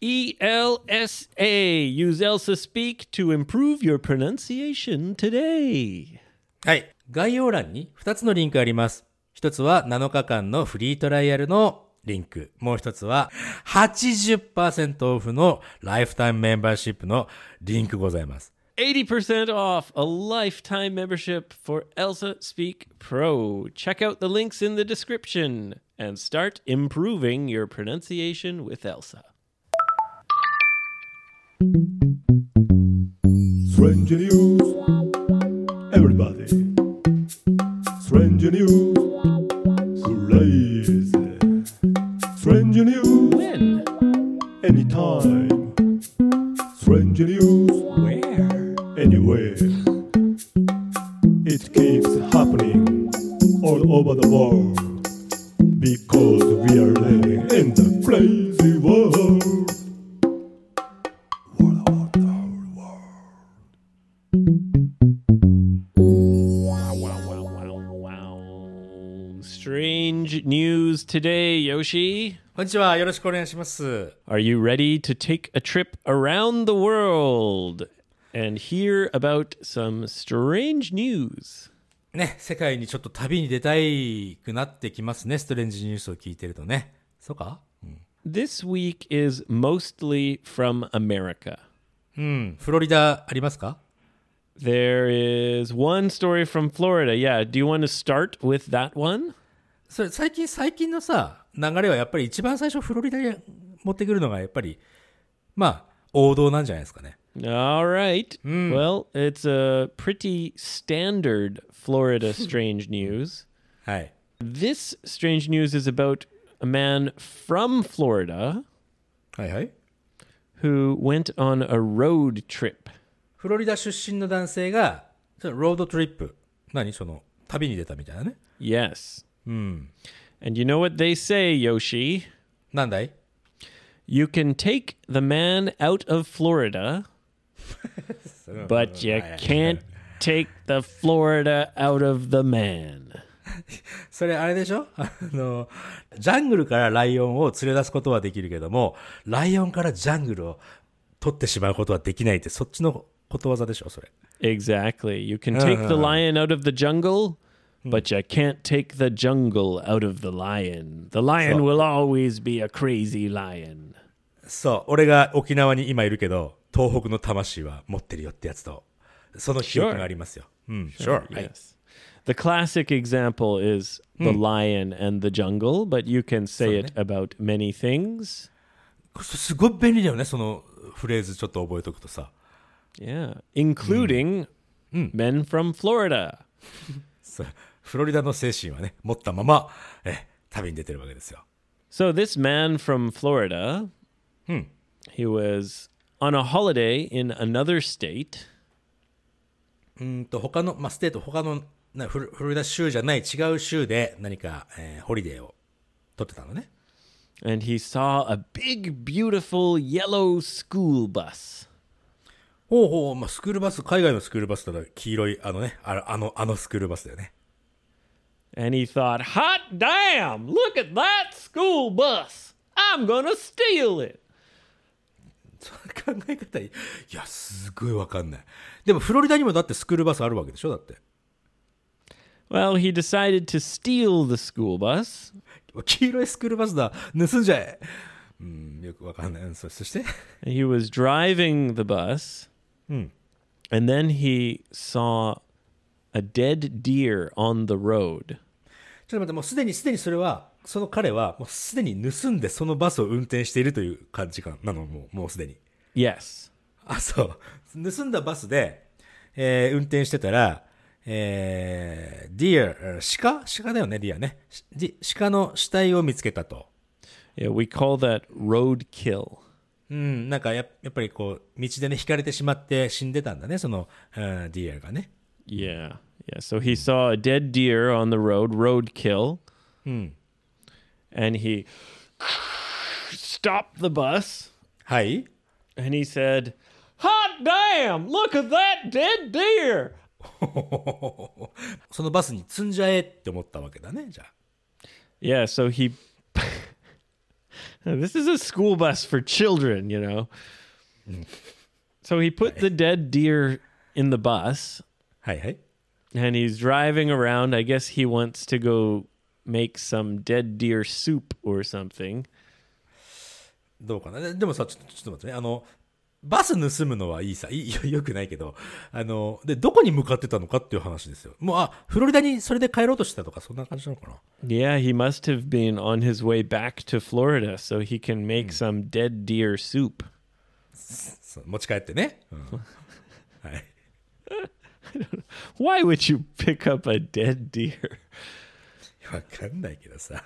E L S A. Use Elsa Speak to improve your pronunciation today. はい。概要欄に2つのリンクあります。1つは7日間のフリートライアルのリンク。もう1つは80%オフのライフタイムメンバーシップのリンクございます。 80% off a lifetime membership for Elsa Speak Pro. Check out the links in the description and start improving your pronunciation with Elsa. Strange news. Everybody. Strange news. Crazy. Strange news. When? Anytime. Strange news. Where? Anywhere. It keeps happening all over the world. Because we are living in the crazy today, Yoshi. こんにちは。よろしくお願いします。 Are you ready to take a trip around the world and hear about some strange news? ね、世界にちょっと旅に出たいくなってきますね。ストレンジニュースを聞いてるとね。そうか This week is mostly from America. うん。フロリダありますか There is one story from Florida. Yeah, do you want to start with that one? それ最近、最近のさ、流れはやっぱり一番最初フロリダに持ってくるのがやっぱり、まあ、王道なんじゃないですかね。All right. Well, it's a pretty standard Florida strange news. はい。This strange news is about a man from Florida はいはい。who went on a road trip. フロリダ出身の男性が、ロードトリップ。何その、旅に出たみたいなね。Yes. And you know what they say, Yoshi? なんだい You can take the man out of Florida, but you can't take the Florida out of the man. それあれでしょあの、ジャングルからライオンを連れ出すことはできるけども、ライオンからジャングルを取ってしまうことはできないって、そっちのことわざでしょそれ。 Exactly. You can take the lion out of the jungle, but you can't take the jungle out of the lion. The lion So- will always be a crazy lion. そう、俺が沖縄に今いるけど、東北の魂は持ってるよってやつと、その記憶がありますよ。うん、sure. はい。 Yes. The classic example is the lion and the jungle, but you can say it about many things. すすごい便利だよね、そのフレーズちょっと覚えとくとさ。 Yeah, including men from Florida. そう フロリダの精神はね、持ったまま、え、旅に出てるわけですよ。So this man from Florida, he was on a holiday in another state, うんと、他の、まあ、ステート、他の、なフロリダ州じゃない違う州で何か、えーホリデーを取ってたのね。and he saw a big, beautiful yellow school bus. ほうほう、まあ、スクールバス、海外のスクールバスだら黄色い、あのね、あの、あのスクールバスだよね。And he thought, hot damn, look at that school bus. I'm gonna steal it. その考え方いいや、すごいわかんない。でも、フロリダにもだってスクールバスあるわけでしょだって。 Well, he decided to steal the school bus. 黄色いスクールバスだ。盗んじゃえ。うん、よくわかんない。うんそそして、 He was driving the bus, and then he saw a dead deer on the road. ちょっと待って、もうすでに、すでにそれは、その彼は、もうすでに盗んでそのバスを運転しているという感じかなの、もう、もうすでに。Yes. あ、そう。盗んだバスで、えー運転してたら、えー、ディア、鹿鹿だよね、ディアね。鹿の死体を見つけたと。Yeah, we call that roadkill. うん、なんかややっぱりこう、道でね、引かれてしまって死んでたんだね、その、うんディアがね。Yeah. Yeah. So he saw a dead deer on the road, roadkill. And he stopped the bus はい。 and he said, Hot damn! Look at that dead deer! そのバスに積んじゃえって思ったわけだね、じゃあ。 Yeah. So he This is a school bus for children, you know. So he put the dead deer in the bus はいはい。and he's driving around. I guess he wants to go make some dead deer soup or something. どうかな。ででもさ、ちょっと、ちょっと待ってね。あの、バス盗むのはいいさ。いいよ、よくないけど。あの、で、どこに向かってたのかっていう話ですよ。もう、あ、フロリダにそれで帰ろうとしてたとか、そんな感じなのかな。Yeah, he must have been on his way back to Florida so he can make some dead deer soup. そう持ち帰ってね。うんはい。Why would you pick up a dead deer? わかんないけどさ。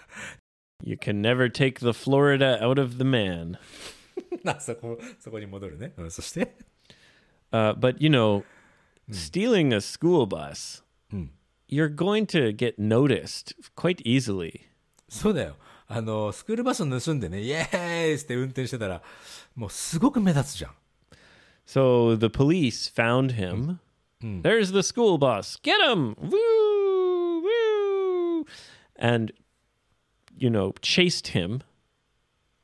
You can never take the Florida out of the man. な、そこ、そこに戻るね。うん、そして。 Uh, but you know, stealing a school bus, you're going to get noticed quite easily. そうだよ。あの、スクールバス盗んでね、イエーイって運転してたら、もうすごく目立つじゃん。 So the police found him. There's the school bus. Get him! Woo! Woo! And, you know, chased him.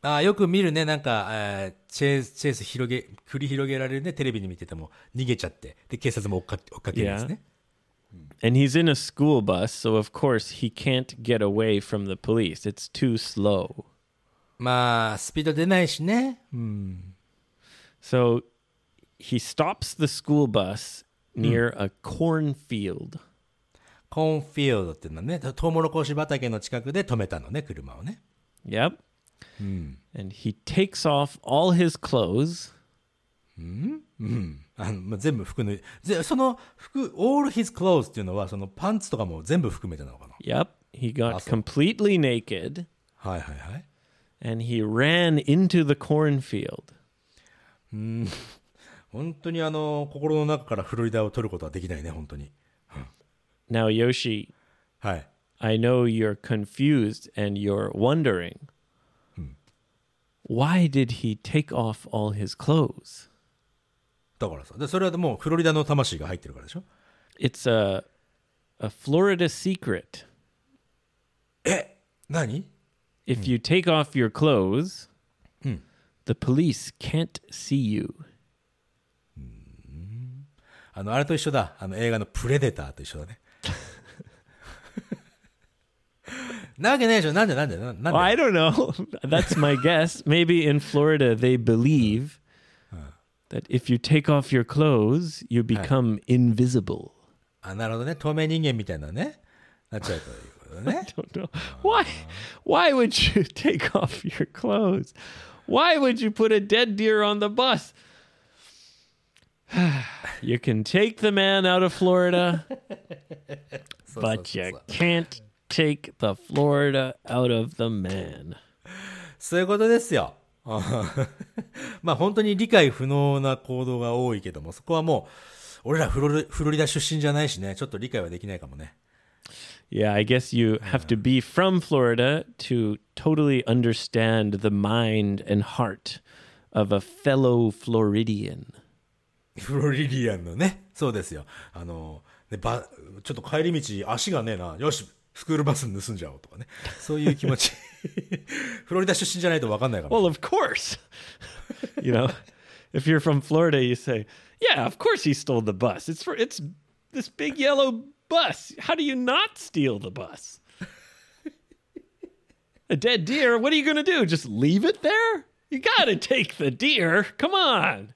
ああ、よく見るね、なんか、えーチェイス、チェイス広げ、繰り広げられるね、テレビに見てても逃げちゃって、で、警察も追っか追っかけるんですね。 And he's in a school bus, so of course he can't get away from the police. It's too slow. まあ、スピード出ないしね。うん。 So he stops the school bus near a cornfield. コーンフィールドっていうのはね、トウモロコシ畑の近くで止めたのね、車をね。Yep. And he takes off all his clothes. あのまあ、全部服の、ぜその服、all his clothes っていうのは、そのパンツとかも全部含めてなのかな。Yep. He got completely naked はいはいはい。and he ran into the cornfield. 本当にあの、心の中からフロリダを取ることはできないね、本当に。Now, Yoshi, はい。I know you're confused and you're wondering why did he take off all his clothes? だからさ、でそれはもうフロリダの魂が入ってるからでしょ It's a a Florida secret. 何 If you take off your clothes, the police can't see you. あの、あれと一緒だ。あの、映画のプレデターと一緒だね。なわけないでしょなんでなんでななんで Well, I don't know. That's my guess. Maybe in Florida they believe that if you take off your clothes, you become invisible. あ、なるほどね。透明人間みたいなね。なっちゃうということね。 Don't know. Why why would you take off your clothes? Why would you put a dead deer on the bus? you can take the man out of Florida, そうそう but そう you そう can't take the Florida out of the man. そういうことですよ。まあ本当に理解不能な行動が多いけども、そこはもう、俺らフロリフロリダ出身じゃないしね、ちょっと理解はできないかもね。 Yeah, I guess you have to be from Florida to totally understand the mind and heart of a fellow Floridian. フロリディアンのね、そうですよ。あの、ね、ば、ちょっと帰り道足がねえな、よし、スクールバス盗んじゃおうとかね。そういう気持ち。フロリダ出身じゃないと分かんないかも。 Well, of course. you know, if you're from Florida, you say, "Yeah, of course he stole the bus. It's for it's this big yellow bus. How do you not steal the bus?" A dead deer, what are you going to do? Just leave it there? You got to take the deer. Come on.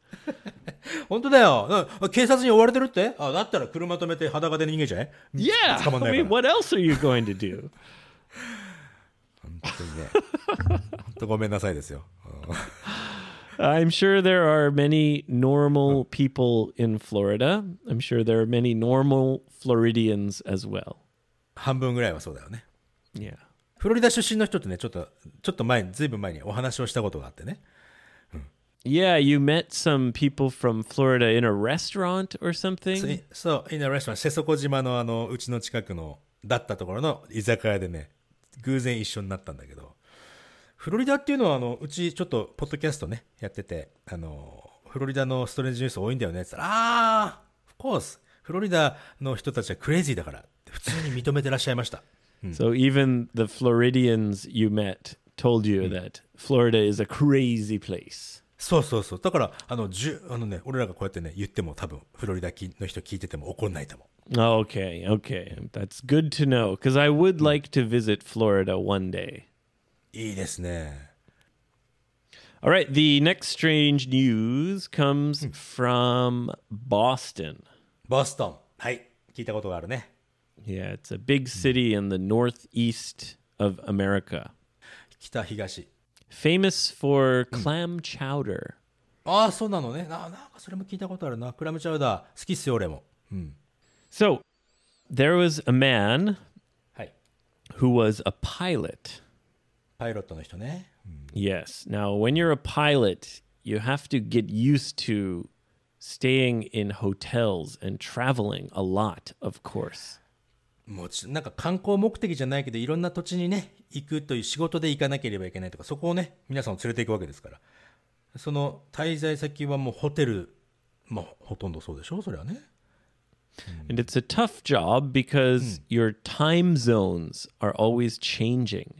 本当だよ。うん警察に追われてるってあ、だったら車止めて裸で逃げちゃえ Yeah. I い mean, what else are you going to do? 本当にね。本当ごめんなさいですよ。I'm sure there are many normal people in Florida. I'm sure there are many normal Floridians as well. 半分ぐらいはそうだよね。Yeah. フロリダ出身の人ってね、ちょっと、ちょっと前に、ずいぶん前にお話をしたことがあってね。Yeah, you met some people from Florida in a restaurant or something? そう、インナレストラン、瀬底島のあの、うちの近くの、だったところの居酒屋でね、偶然一緒になったんだけど、フロリダっていうのは、あの、うちちょっと、ポッドキャストね、やってて、あの、フロリダのストレージニュース多いんだよねって言ったら、あー、of course、フロリダの人たちはクレイジーだから普通に認めてらっしゃいました。So even the Floridians you met told you that Florida is a crazy place. そうそうそう。だから、あの、じゅ、あのね、俺らがこうやってね、言っても多分、フロリダきの人聞いてても怒んないと思う。Okay, okay. That's good to know because I would like to visit Florida one day. いいですね。All right, the next strange news comes from Boston. ボストン。はい。聞いたことがあるね。Yeah, it's a big city in the northeast of America, 北東。famous for clam chowder. ああ、そうなのね。ななんかそれも聞いたことあるな。クラムチャウダー。好きっすよ、俺も。 So, there was a man はい。 who was a pilot. パイロットの人ね。 Yes. Now, when you're a pilot, you have to get used to staying in hotels and traveling a lot, of course. もちなんか観光目的じゃないけど、いろんな土地にね、行くという仕事で行かなければいけないとか、そこをね、皆さんを連れて行くわけですから。その滞在先はもうホテル、まあ、ほとんどそうでしょ？それはね。And it's a tough job because your time zones are always changing.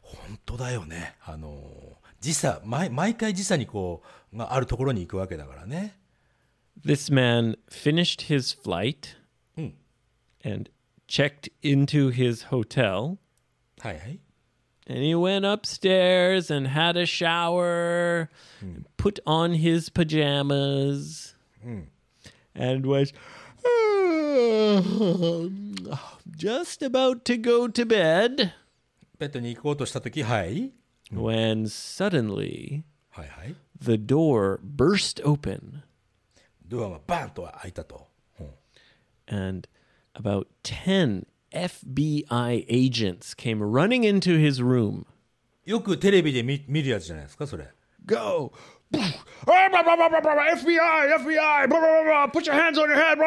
本当だよね。あの、時差、毎毎回時差にこう、があるところに行くわけだからね。This man finished his flight and checked into his hotel. はいはい。 And he went upstairs and had a shower, put on his pajamas, and was just about to go to bed ベッドに行こうとしたとき、はい。 when suddenly はいはい。 the door burst open ドアがバンと開いたと。うん and about 10 FBI agents came running into his room. よくテレビで見見るやつじゃないですか、それ。Go! FBI, FBI, put your hands on your head,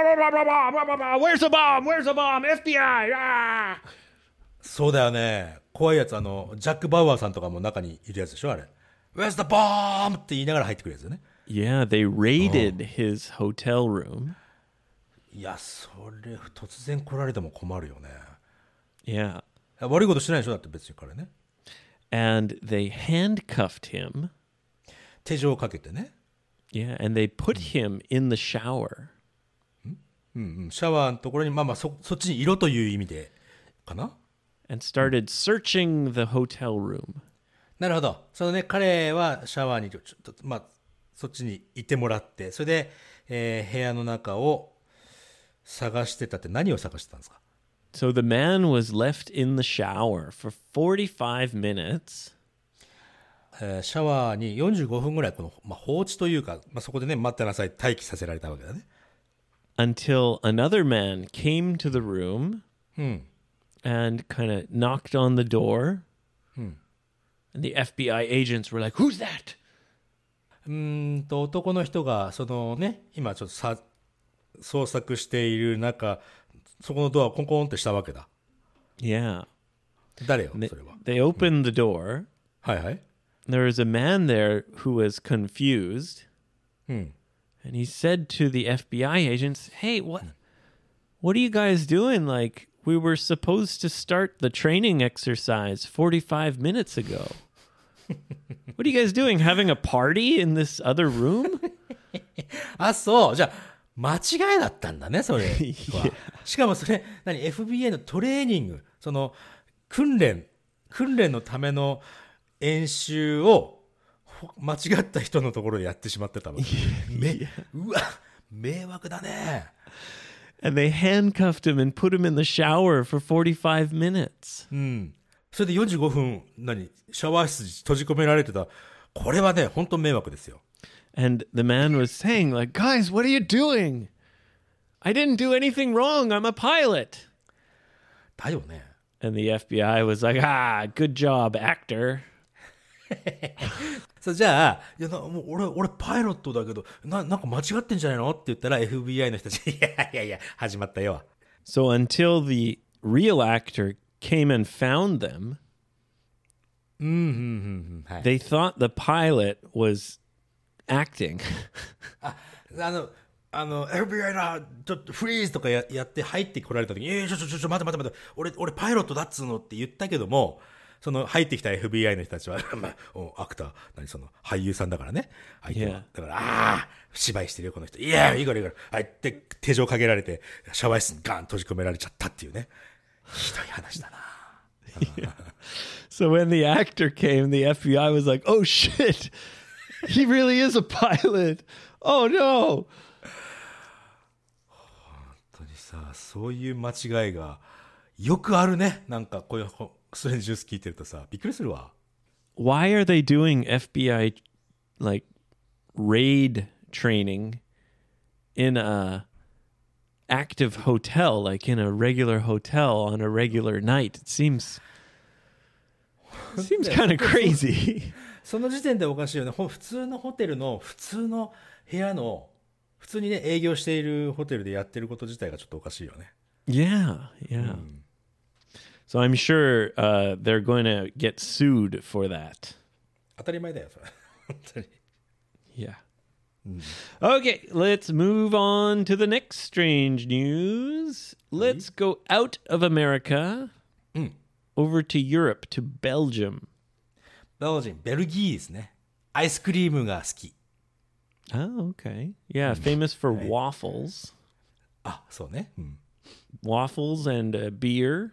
where's the bomb, where's the bomb, FBI, ah. そうだよね。怖いやつ、あの、ジャック・バウアーさんとかも中にいるやつでしょ、あれ。Where's the bomb? って言いながら入ってくるやつよね。Yeah, they raided his hotel room. いや、それ、突然来られても困るよね。Yeah. 悪いことしてないでしょ？だって別に彼ね。And they handcuffed him. 手錠をかけてね。Yeah, and they put him in the shower. うんうん。シャワーのところに、まあまあそ、そっちにいろという意味で、かな and started searching the hotel room. なるほど。そのね、彼はシャワーにちょちょっと、まあ、そっちにいてもらって、それで、えー部屋の中を探してたって何を探してたんですか So the man was left in the shower for 45 minutes えーシャワーに45分ぐらいこの、まあ、放置というか、まあ、そこでね、待ってなさい、待機させられたわけだね。until another man came to the room and kind of knocked on the door. And the FBI agents were like, Who's that? うーんと、男の人が、そのね、今ちょっとさ、捜索している中、そこのドアをコンコンってしたわけだ。 Yeah. 誰よ、 They, それは。 they opened the door. はいはい。 There was a man there who was confused. And he said to the FBI agents, Hey, what what are you guys doing? Like we were supposed to start the training exercise 45 minutes ago. what are you guys doing? Having a party in this other room? あ、そう。じゃあ、 間違いだったんだね、それは。しかもそれ、何 ?FBA のトレーニング、その、訓練、訓練のための演習を、ほ間違った人のところでやってしまってたの。め、うわ、迷惑だね。and they handcuffed him and put him in the shower for 45 minutes. それで45分、何？シャワー室に閉じ込められてた。これはね、本当迷惑ですよ。And the man was saying like, "Guys, what are you doing? I didn't do anything wrong. I'm a pilot." だよね。 And the FBI was like, "Ah, good job, actor." そうじゃあ、いやなもう俺、俺パイロットだけど、な、なんか間違ってんじゃないのって言ったら FBI の人たち、いやいやいや、始まったよ。 So until the real actor came and found them, はい。 they thought the pilot was acting. あの、あの、FBI だちょっとフリーズとかややって入ってこられた時に、えー、ちょちょちょちょ、待って待って待って、俺、俺パイロットだっつうのって言ったけども、その入ってきた FBI の人たちは、まあ、おアクター、何その俳優さんだからね。相手は Yeah. だから、ああ、芝居してるよ、この人。いや、いいからいいから。はい、って手錠かけられて、シャワー室にガン閉じ込められちゃったっていうね。ひどい話だな。So when the actor came, the FBI was like, "Oh shit, he really is a pilot. Oh no." 本当にさ、そういう間違いがよくあるね。なんか、こういう、こうストレンジジュース聞いてるとさ、びっくりするわ。 Why are they doing FBI like raid training in a active hotel, like in a regular hotel on a regular night? It seems seems kind of crazy. その時点でおかしいよね。ほ普通のホテルの、普通の部屋の、普通にね、営業しているホテルでやってること自体がちょっとおかしいよね。Yeah, yeah. So I'm sure uh, they're going to get sued for that. 当たり前だよ、それ。本当に。Yeah. Okay, let's move on to the next strange news. Let's go out of America over to Europe, to Belgium. ベルジン、ベルギーですね。アイスクリームが好き。 Oh, okay. Yeah, famous for waffles. あ、そうね。うん。 Waffles and uh, beer.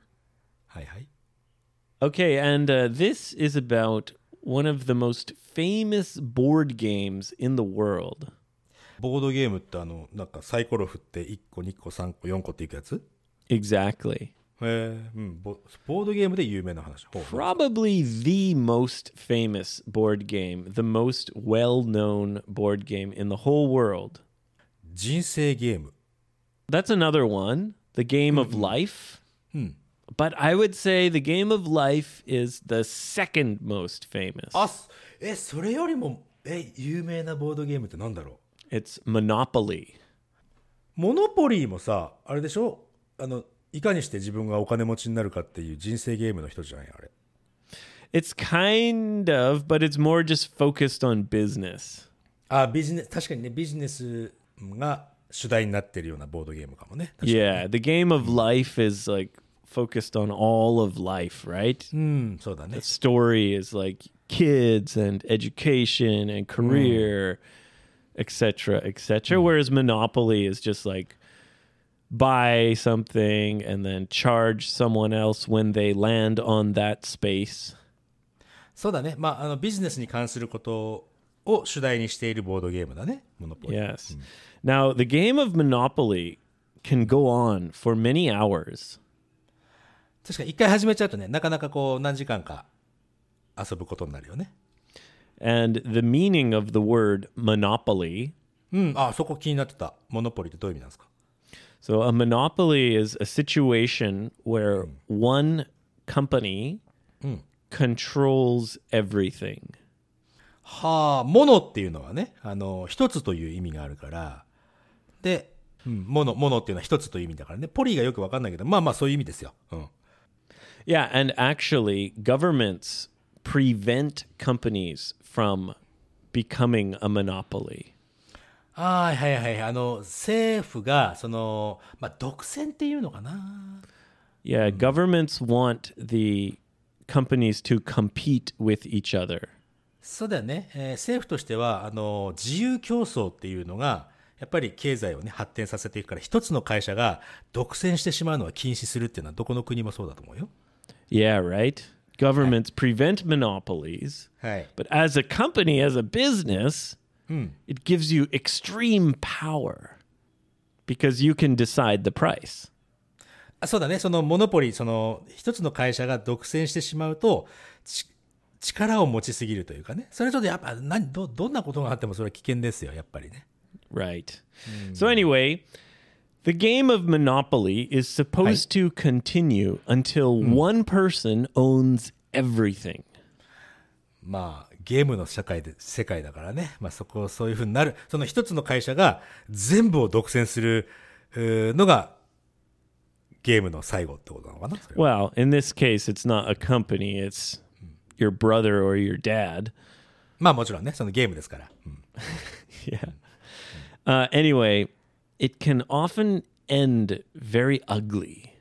はいはい。 Okay, and uh, this is about one of the most famous board games in the world. ボードゲームってあの、なんかサイコロ振って1個、2個、3個、4個っていくやつ Exactly. へえ、うんボ。ボードゲームで有名な話。ほうほう Probably the most famous board game, the most well known board game in the whole world. 人生ゲーム。 That's another one, the game of life. But I would say the game of life is the second most famous. あ、すえ、それよりも、え、有名なボードゲームってなんだろ It's Monopoly. うモノポリーもさ、あれでしょあの、 いかにして自分がお金持ちになるかっていう人生ゲームの人じゃないあれ。 It's kind of, but it's more just focused on business. あ、ビジネス、確かにね、ビジネスが主題になってるようなボードゲームかもね。確かに Yeah, the game of life is like focused on all of life, right? うん、そうだね The。story is like kids and education and career, etc., etc. Whereas Monopoly is just like buy something and then charge someone else when they land on that space. そうだね。まあ、あの、ビジネスに関することを主題にしているボードゲームだね。モノポリ。 Yes. Now, the game of Monopoly can go on for many hours. 確かに一回始めちゃうとね、なかなかこう、何時間か遊ぶことになるよね。 And the meaning of the word monopoly うん、あ、そこ気になってた。モノポリってどういう意味なんですか So a monopoly is a situation where one company controls everything. はあ、モノっていうのはね、あの、一つという意味があるから、で、うん、モノ、モノっていうのは一つという意味だからね。ポリがよくわかんないけど、まあまあそういう意味ですよ。うん。 Yeah, and actually governments prevent companies from becoming a monopoly. はいはいはい。あの、政府が、その、まあ、独占っていうのかな。Yeah, governments want the companies to compete with each other. そうだよね。えー政府としては、あの、自由競争っていうのが、やっぱり経済をね、発展させていくから、一つの会社が独占してしまうのは禁止するっていうのは、どこの国もそうだと思うよ。Yeah, right? Governments prevent monopolies. はい。But as a company, as a business, it gives you extreme power because you can decide the price. あそうだね。そのモノポリ、その、一つの会社が独占してしまうと、ち力を持ちすぎるというかね。それはちょっとやっぱ、何、ど、どんなことがあってもそれは危険ですよ、やっぱりね。Right. So, anyway, the game of Monopoly is supposed to continue until one person owns everything. まあ、ゲームの社会で、世界だからね。まあそこ、そういうふうになる。その一つの会社が全部を独占するのが、ゲームの最後ってことなのかな Well, in this case, it's not a company, it's your brother or your dad. まあもちろんね、そのゲームですから。うん Yeah. Uh, anyway, it can often end very ugly.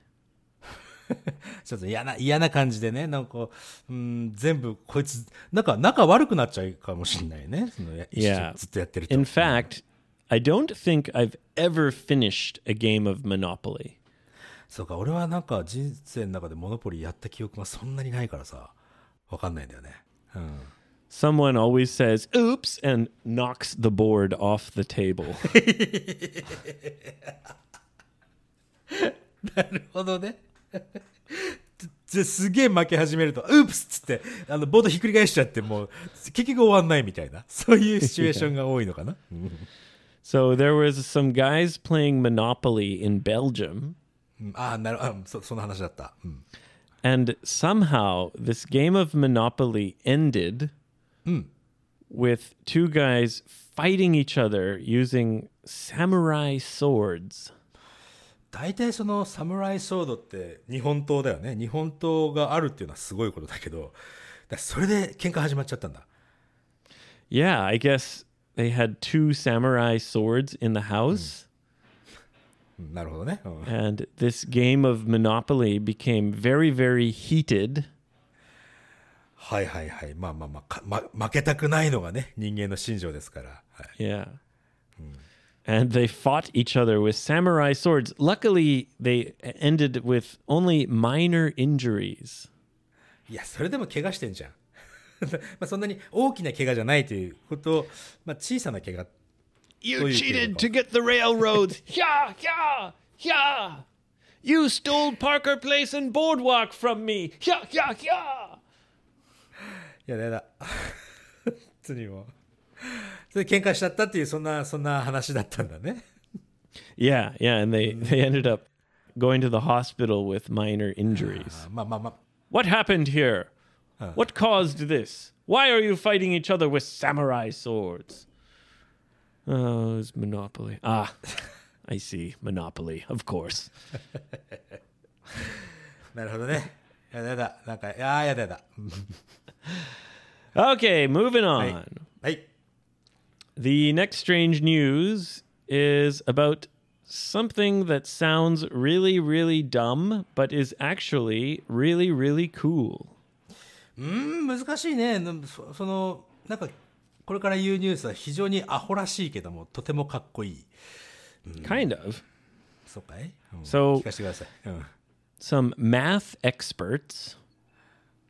ちょっと嫌な、嫌な感じでね、なんか、うん、全部こいつ、なんか仲悪くなっちゃうかもしれないね。そのや Yeah. ずっとやってると。In fact, I don't think I've ever finished a game of Monopoly. そうか、俺はなんか人生の中でモノポリやった記憶がそんなにないからさ、わかんないんだよね。うん。Someone always says, oops, and knocks the board off the table. なるほどね。ですげえ負け始めると、うっプスっつって、あの、ボードひっくり返しちゃって、もう、結局終わんないみたいな、そういうシチュエーションが多いのかな。 so there was some guys playing Monopoly in Belgium, うんああ、なるあそ、その話だった。うん。 and somehow this game of Monopoly ended with two guys fighting each other using samurai swords. 大体そのサムライソードって日本刀だよね。日本刀があるっていうのはすごいことだけど、だそれで喧嘩始まっちゃったんだ。Yeah, I guess they had two samurai swords in the house. うんなるほどね。うん and this game of Monopoly became very, very heated. はいはいはい。まあまあまあ負けたくないのがね、人間の心情ですから。はい、Yeah. And they fought each other with samurai swords. Luckily, they ended with only minor injuries. いや、それでも怪我してんじゃん。まあそんなに大きな怪我じゃないということを、まあ小さな怪我。 You Oh, you cheated did. to get the railroads. yeah, yeah, yeah. You stole Parker Place and Boardwalk from me. Yeah, yeah, yeah. いや、やだ。本当にもう。 それで喧嘩しちゃったっていう、そんな、そんな話だったんだね。 Yeah, yeah. And they, they ended up going to the hospital with minor injuries. まあまあまあ。 What happened here? What caused this? Why are you fighting each other with samurai swords? Oh, it was Monopoly. Ah, I see. Monopoly, of course. なるほどね。やだやだ。なんか、いやーやだやだ。 Okay, moving on. はい。 the next strange news is about something that sounds really, really dumb, but is actually really, really cool. Hmm, うん難しいね。そそのなんかこれから言うニュースは非常にアホらしいけどもとてもかっこいい、うん、kind of. So, some math experts.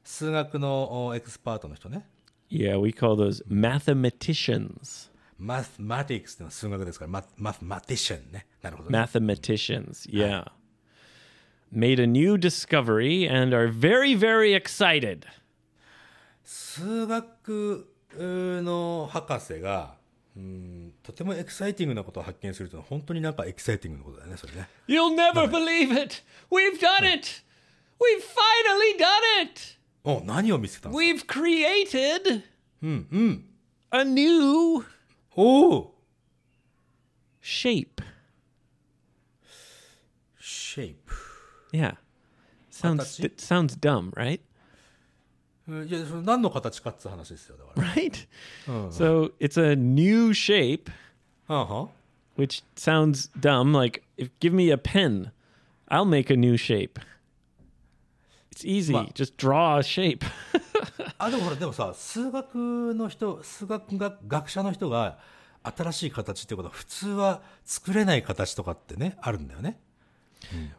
数学のエクスパートの人ね。We call those mathematicians マスマティクスってのは数学ですから、ママスマティシャンね。なるほど、ね。 Mathematicians, yeah. Made a new discovery and are very, very excited. 数学の博士が、うん、とてもエキサイティングなことを発見するというのは本当になんかエキサイティングなことだよね、それね。 You'll never believe it! We've done it! We've finally done it! お、何を見つけたんですか We've created a new おお shape. シ ェイプ。 Yeah. Sounds Watashi? it sounds dumb, right? いや、それ何の形かって話ですよ、だから。 Right? So it's a new shape, はんはん which sounds dumb. Like, if give me a pen, I'll make a new shape. It's easy. Well- Just draw a shape. あ、でもほら、でもさ、数学の人、数学が学者の人が新しい形っていうことは普通は作れない形とかってね、あるんだよね。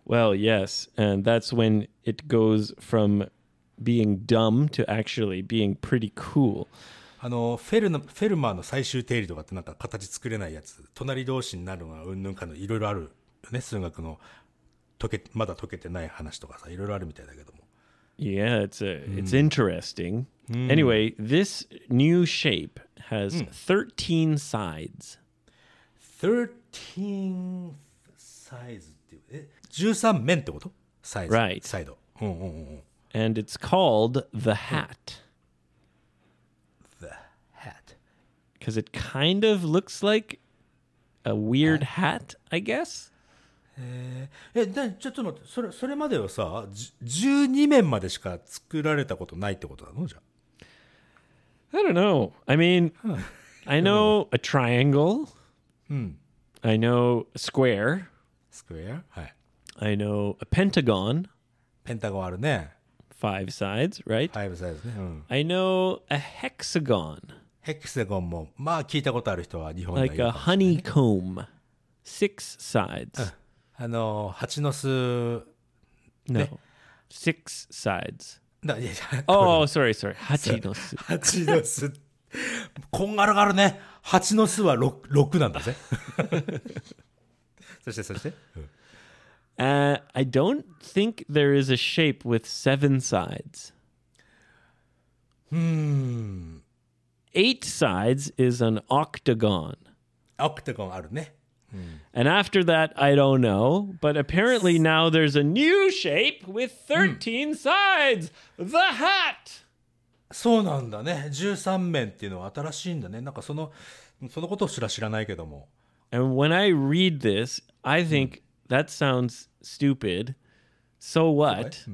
well, yes, and that's when it goes from being dumb to actually being pretty cool. あのフェルのフェルマーの最終定理とかってなんか形作れないやつ隣同士になるのはうんぬんかのいろいろあるよね数学の解けまだ解けてない話とかさいろいろあるみたいだけども Yeah, it's a it's interesting. Anyway, this new shape has 13 sides. 13サイズっていうえ13面ってことサイズ Right. サイドうんうんうんうん and it's called the hat The hat because it kind of looks like a weird hat, I guess. えでちょっと待ってそれそれまではさじ12面までしか作られたことないってことなのじゃあ I don't know. I mean, I know a triangle. I know a square. スクエアはい I know a pentagon. ペンタゴンあるね。five sides, right? 5サイズね。うん。I know a hexagon, ヘキサゴンも、まあ聞いたことある人は日本にはい like る a honeycomb, six sides. あの、蜂の巣、No, six sides. だいやいや Oh, sorry, sorry. Hachinosu. 蜂の巣。こんがらがるね。蜂の巣は 6, 6なんだぜ。そしてそして。うん Uh, I don't think there is a shape with seven sides. Eight sides is an octagon. オクタゴンあるね。And after that, I don't know. But apparently now there's a new shape with 13 sides the hat. そうなんだね。13面っていうのは新しいんだね。なんかその、そのことすら知らないけども。 And when I read this, I think that sounds stupid. So what?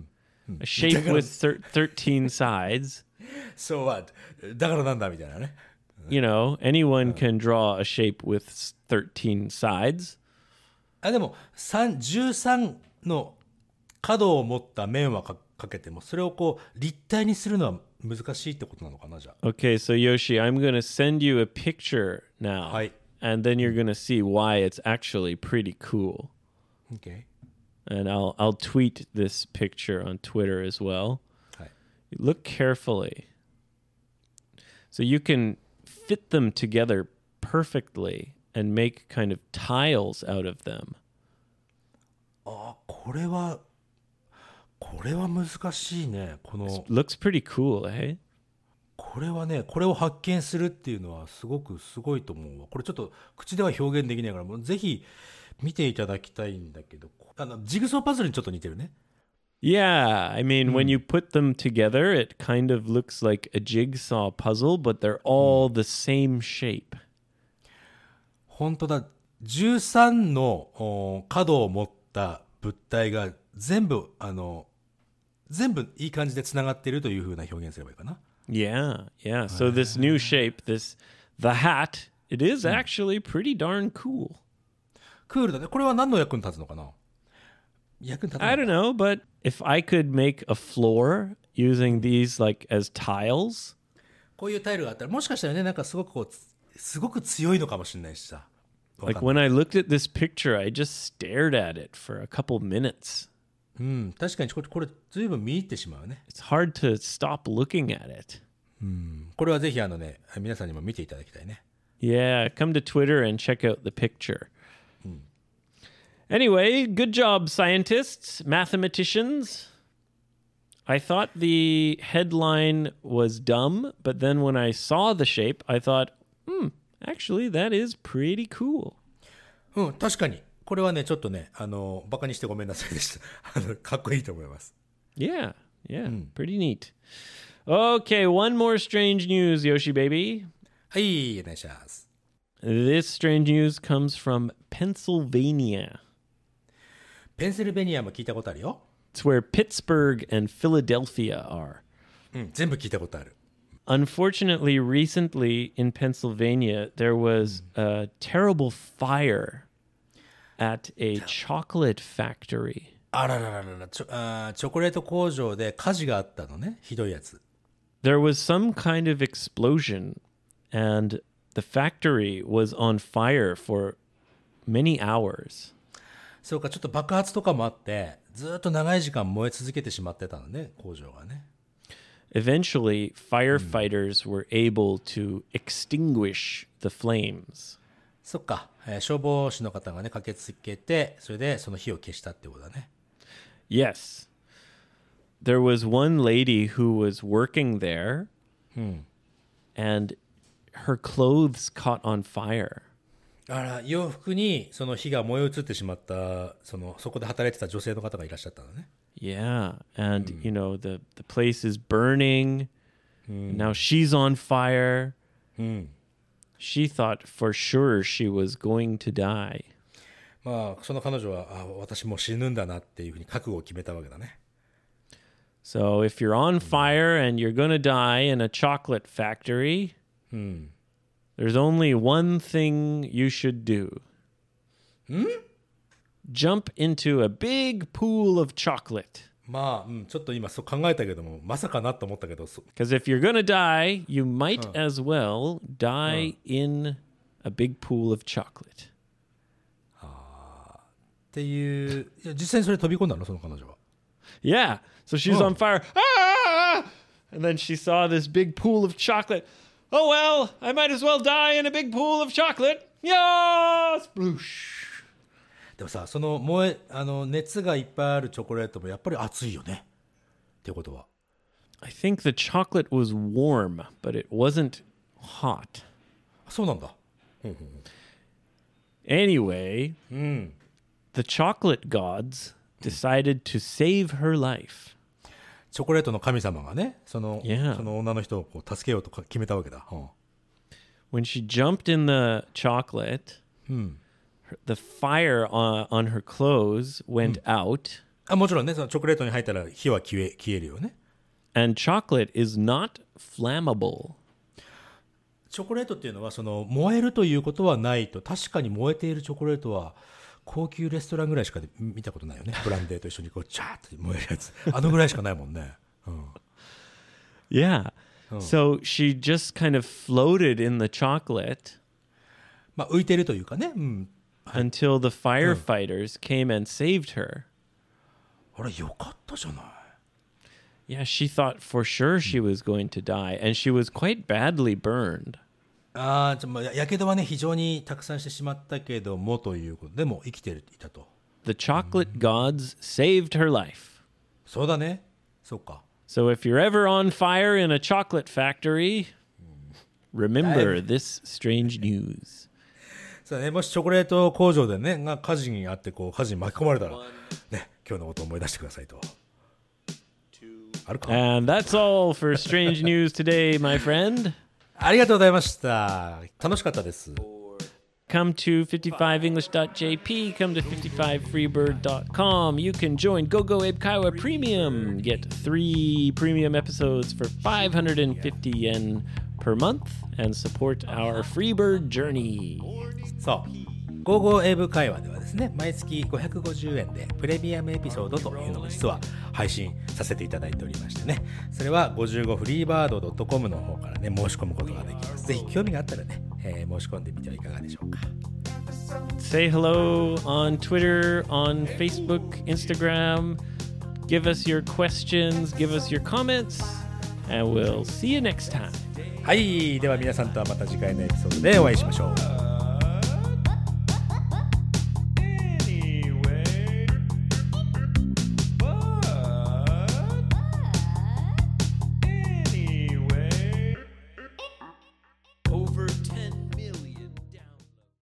A shape with thir- 13 sides. So what? だからなんだみたいなね。 You know, anyone can draw a shape with s- 13 sides. あでも、3 13の角を持った面はかかけても、それをこう、立体にするのは難しいってことなのかな、じゃあ。 Okay, so Yoshi, I'm going to send you a picture now. Hi. And then you're going to see why it's actually pretty cool. OK。 And I'll I'll tweet this picture on Twitter as well. はい。 Look carefully. So you can fit them together perfectly and make kind of tiles out of them. あ、これは、これは難しいね。この、Looks pretty cool, eh? これはね、これを発見するっていうのはすごくすごいと思うわ。これちょっと口では表現できないから、もうぜひ見ていただきたいんだけど、あの、ジグソーパズルにちょっと似てるね。Yeah, I mean, when you put them together, it kind of looks like a jigsaw puzzle, but they're all the same shape. 本当だ。13のお角を持った物体が全部、あの、全部いい感じで繋がっているというふうな表現すればいいかな。 Yeah, yeah. So this new shape, this the hat, it is actually pretty darn cool. クールだね。これは何の役に立つのかな 役に立たない I don't know, but if I could make a floor using these like as tiles, こういうタイルがあったら、もしかしたらね、なんかすごくこう、つすごく強いのかもしれないしさ。わ like かんない when I looked at this picture, I just stared at it for a couple minutes. うん、確かにこれ、これ、ずいぶん見入ってしまうね。 It's hard to stop looking at it. これはぜひあのね、皆さんにも見ていただきたいね。 Yeah, come to Twitter and check out the picture. Anyway, good job, scientists, mathematicians. I thought the headline was dumb, but then when I saw the shape, I thought, hmm, actually, that is pretty cool. うん、確かに。これはね、ちょっとね、あの、バカにしてごめんなさいでした。あの、かっこいいと思います。 Yeah, yeah, pretty neat. Okay, one more strange news, Yoshi baby. はい、お願いします。 This strange news comes from Pennsylvania. ペンシルベニアも聞いたことあるよ。 It's where Pittsburgh and Philadelphia are. うん、全部聞いたことある。 Unfortunately, recently in Pennsylvania, there was a terrible fire at a chocolate factory. あららららら、ちょあーチョコレート工場で火事があったのね。ひどいやつ。 There was some kind of explosion, and the factory was on fire for many hours. そうか、ちょっと爆発とかもあって、ずーっと長い時間燃え続けてしまってたのね、工場がね。Eventually, firefighters were able to extinguish the flames. そっか、えー消防士の方がね、駆けつけて、それでその火を消したってことだね。Yes. There was one lady who was working there, and her clothes caught on fire. あら、洋服にその火が燃え移ってしまった、その、そこで働いてた女性の方がいらっしゃったのね。Yeah, and you know the the place is burning. Now she's on fire. She thought for sure she was going to die. まあ、その彼女は、あ私もう死ぬんだなっていうふうに覚悟を決めたわけだね。So if you're on fire and you're to die in a chocolate factory, there's only one thing you should do. Jump into a big pool of chocolate. まあ、うん、ちょっと今そう考えたけども、まさかなと思ったけど、そ Because if you're going to die, you might as well die in a big pool of chocolate. っていう、いや実際にそれ飛び込んだのその彼女は。 Yeah. So she's on fire. Ah! And then she saw this big pool of chocolate. Oh, well, I might as well die in a big pool of chocolate. Yeah! Sploosh. でもさ、その燃え、あの、熱がいっぱいあるチョコレートもやっぱり熱いよね。っていうことは。 I think the chocolate was warm, but it wasn't hot. あそうなんだ。 Anyway, the chocolate gods decided to save her life. チョコレートの神様がね、その、Yeah. その女の人をこう助けようとか決めたわけだ。うん When she jumped in the chocolate, her- the fire on, on her clothes went out, あもちろんね、そのチョコレートに入ったら火は消え消えるよね。and chocolate is not flammable. チョコレートっていうのは、その、燃えるということはないと、確かに燃えているチョコレートは、高級レストランぐらいしかで見たことないよね。ブランデーと一緒にこう、チャーって燃えるやつ。あのぐらいしかないもんね。うん。 Yeah. So she just kind of floated in the chocolate まあ、浮いてるというかね。うん。 until the firefighters came and saved her. あれ、よかったじゃない。 Yeah, she thought for sure she was going to die, and she was quite badly burned. ああ、じゃあまあ、やけどはね、非常にたくさんしてしまったけども、ということでも生きていたと。The chocolate gods saved her life. そうだね。そうか。So if you're ever on fire in a chocolate factory, remember this strange news. そうだね、もしチョコレート工場でね、が火事にあって、こう、火事に巻き込まれたら、ね、今日のことを思い出してくださいと。あるか And that's all for strange news today, my friend. ありがとうございました。楽しかったです。come to 55english.jp, come to 55freebird.com. You can join GoGo Abe Kaiwa Premium. Get three premium episodes for 550 yen per month and support our Freebird journey. So. 55英語会話ではですね、毎月550円でプレミアムエピソードというのを実は配信させていただいておりましてね、それは 55freebird.com の方からね、申し込むことができます。ぜひ興味があったらね、えー、申し込んでみてはいかがでしょうか。Say hello on Twitter, on Facebook, Instagram. Give us your questions, give us your comments, and we'll see you next time. はい、では皆さんとはまた次回のエピソードでお会いしましょう。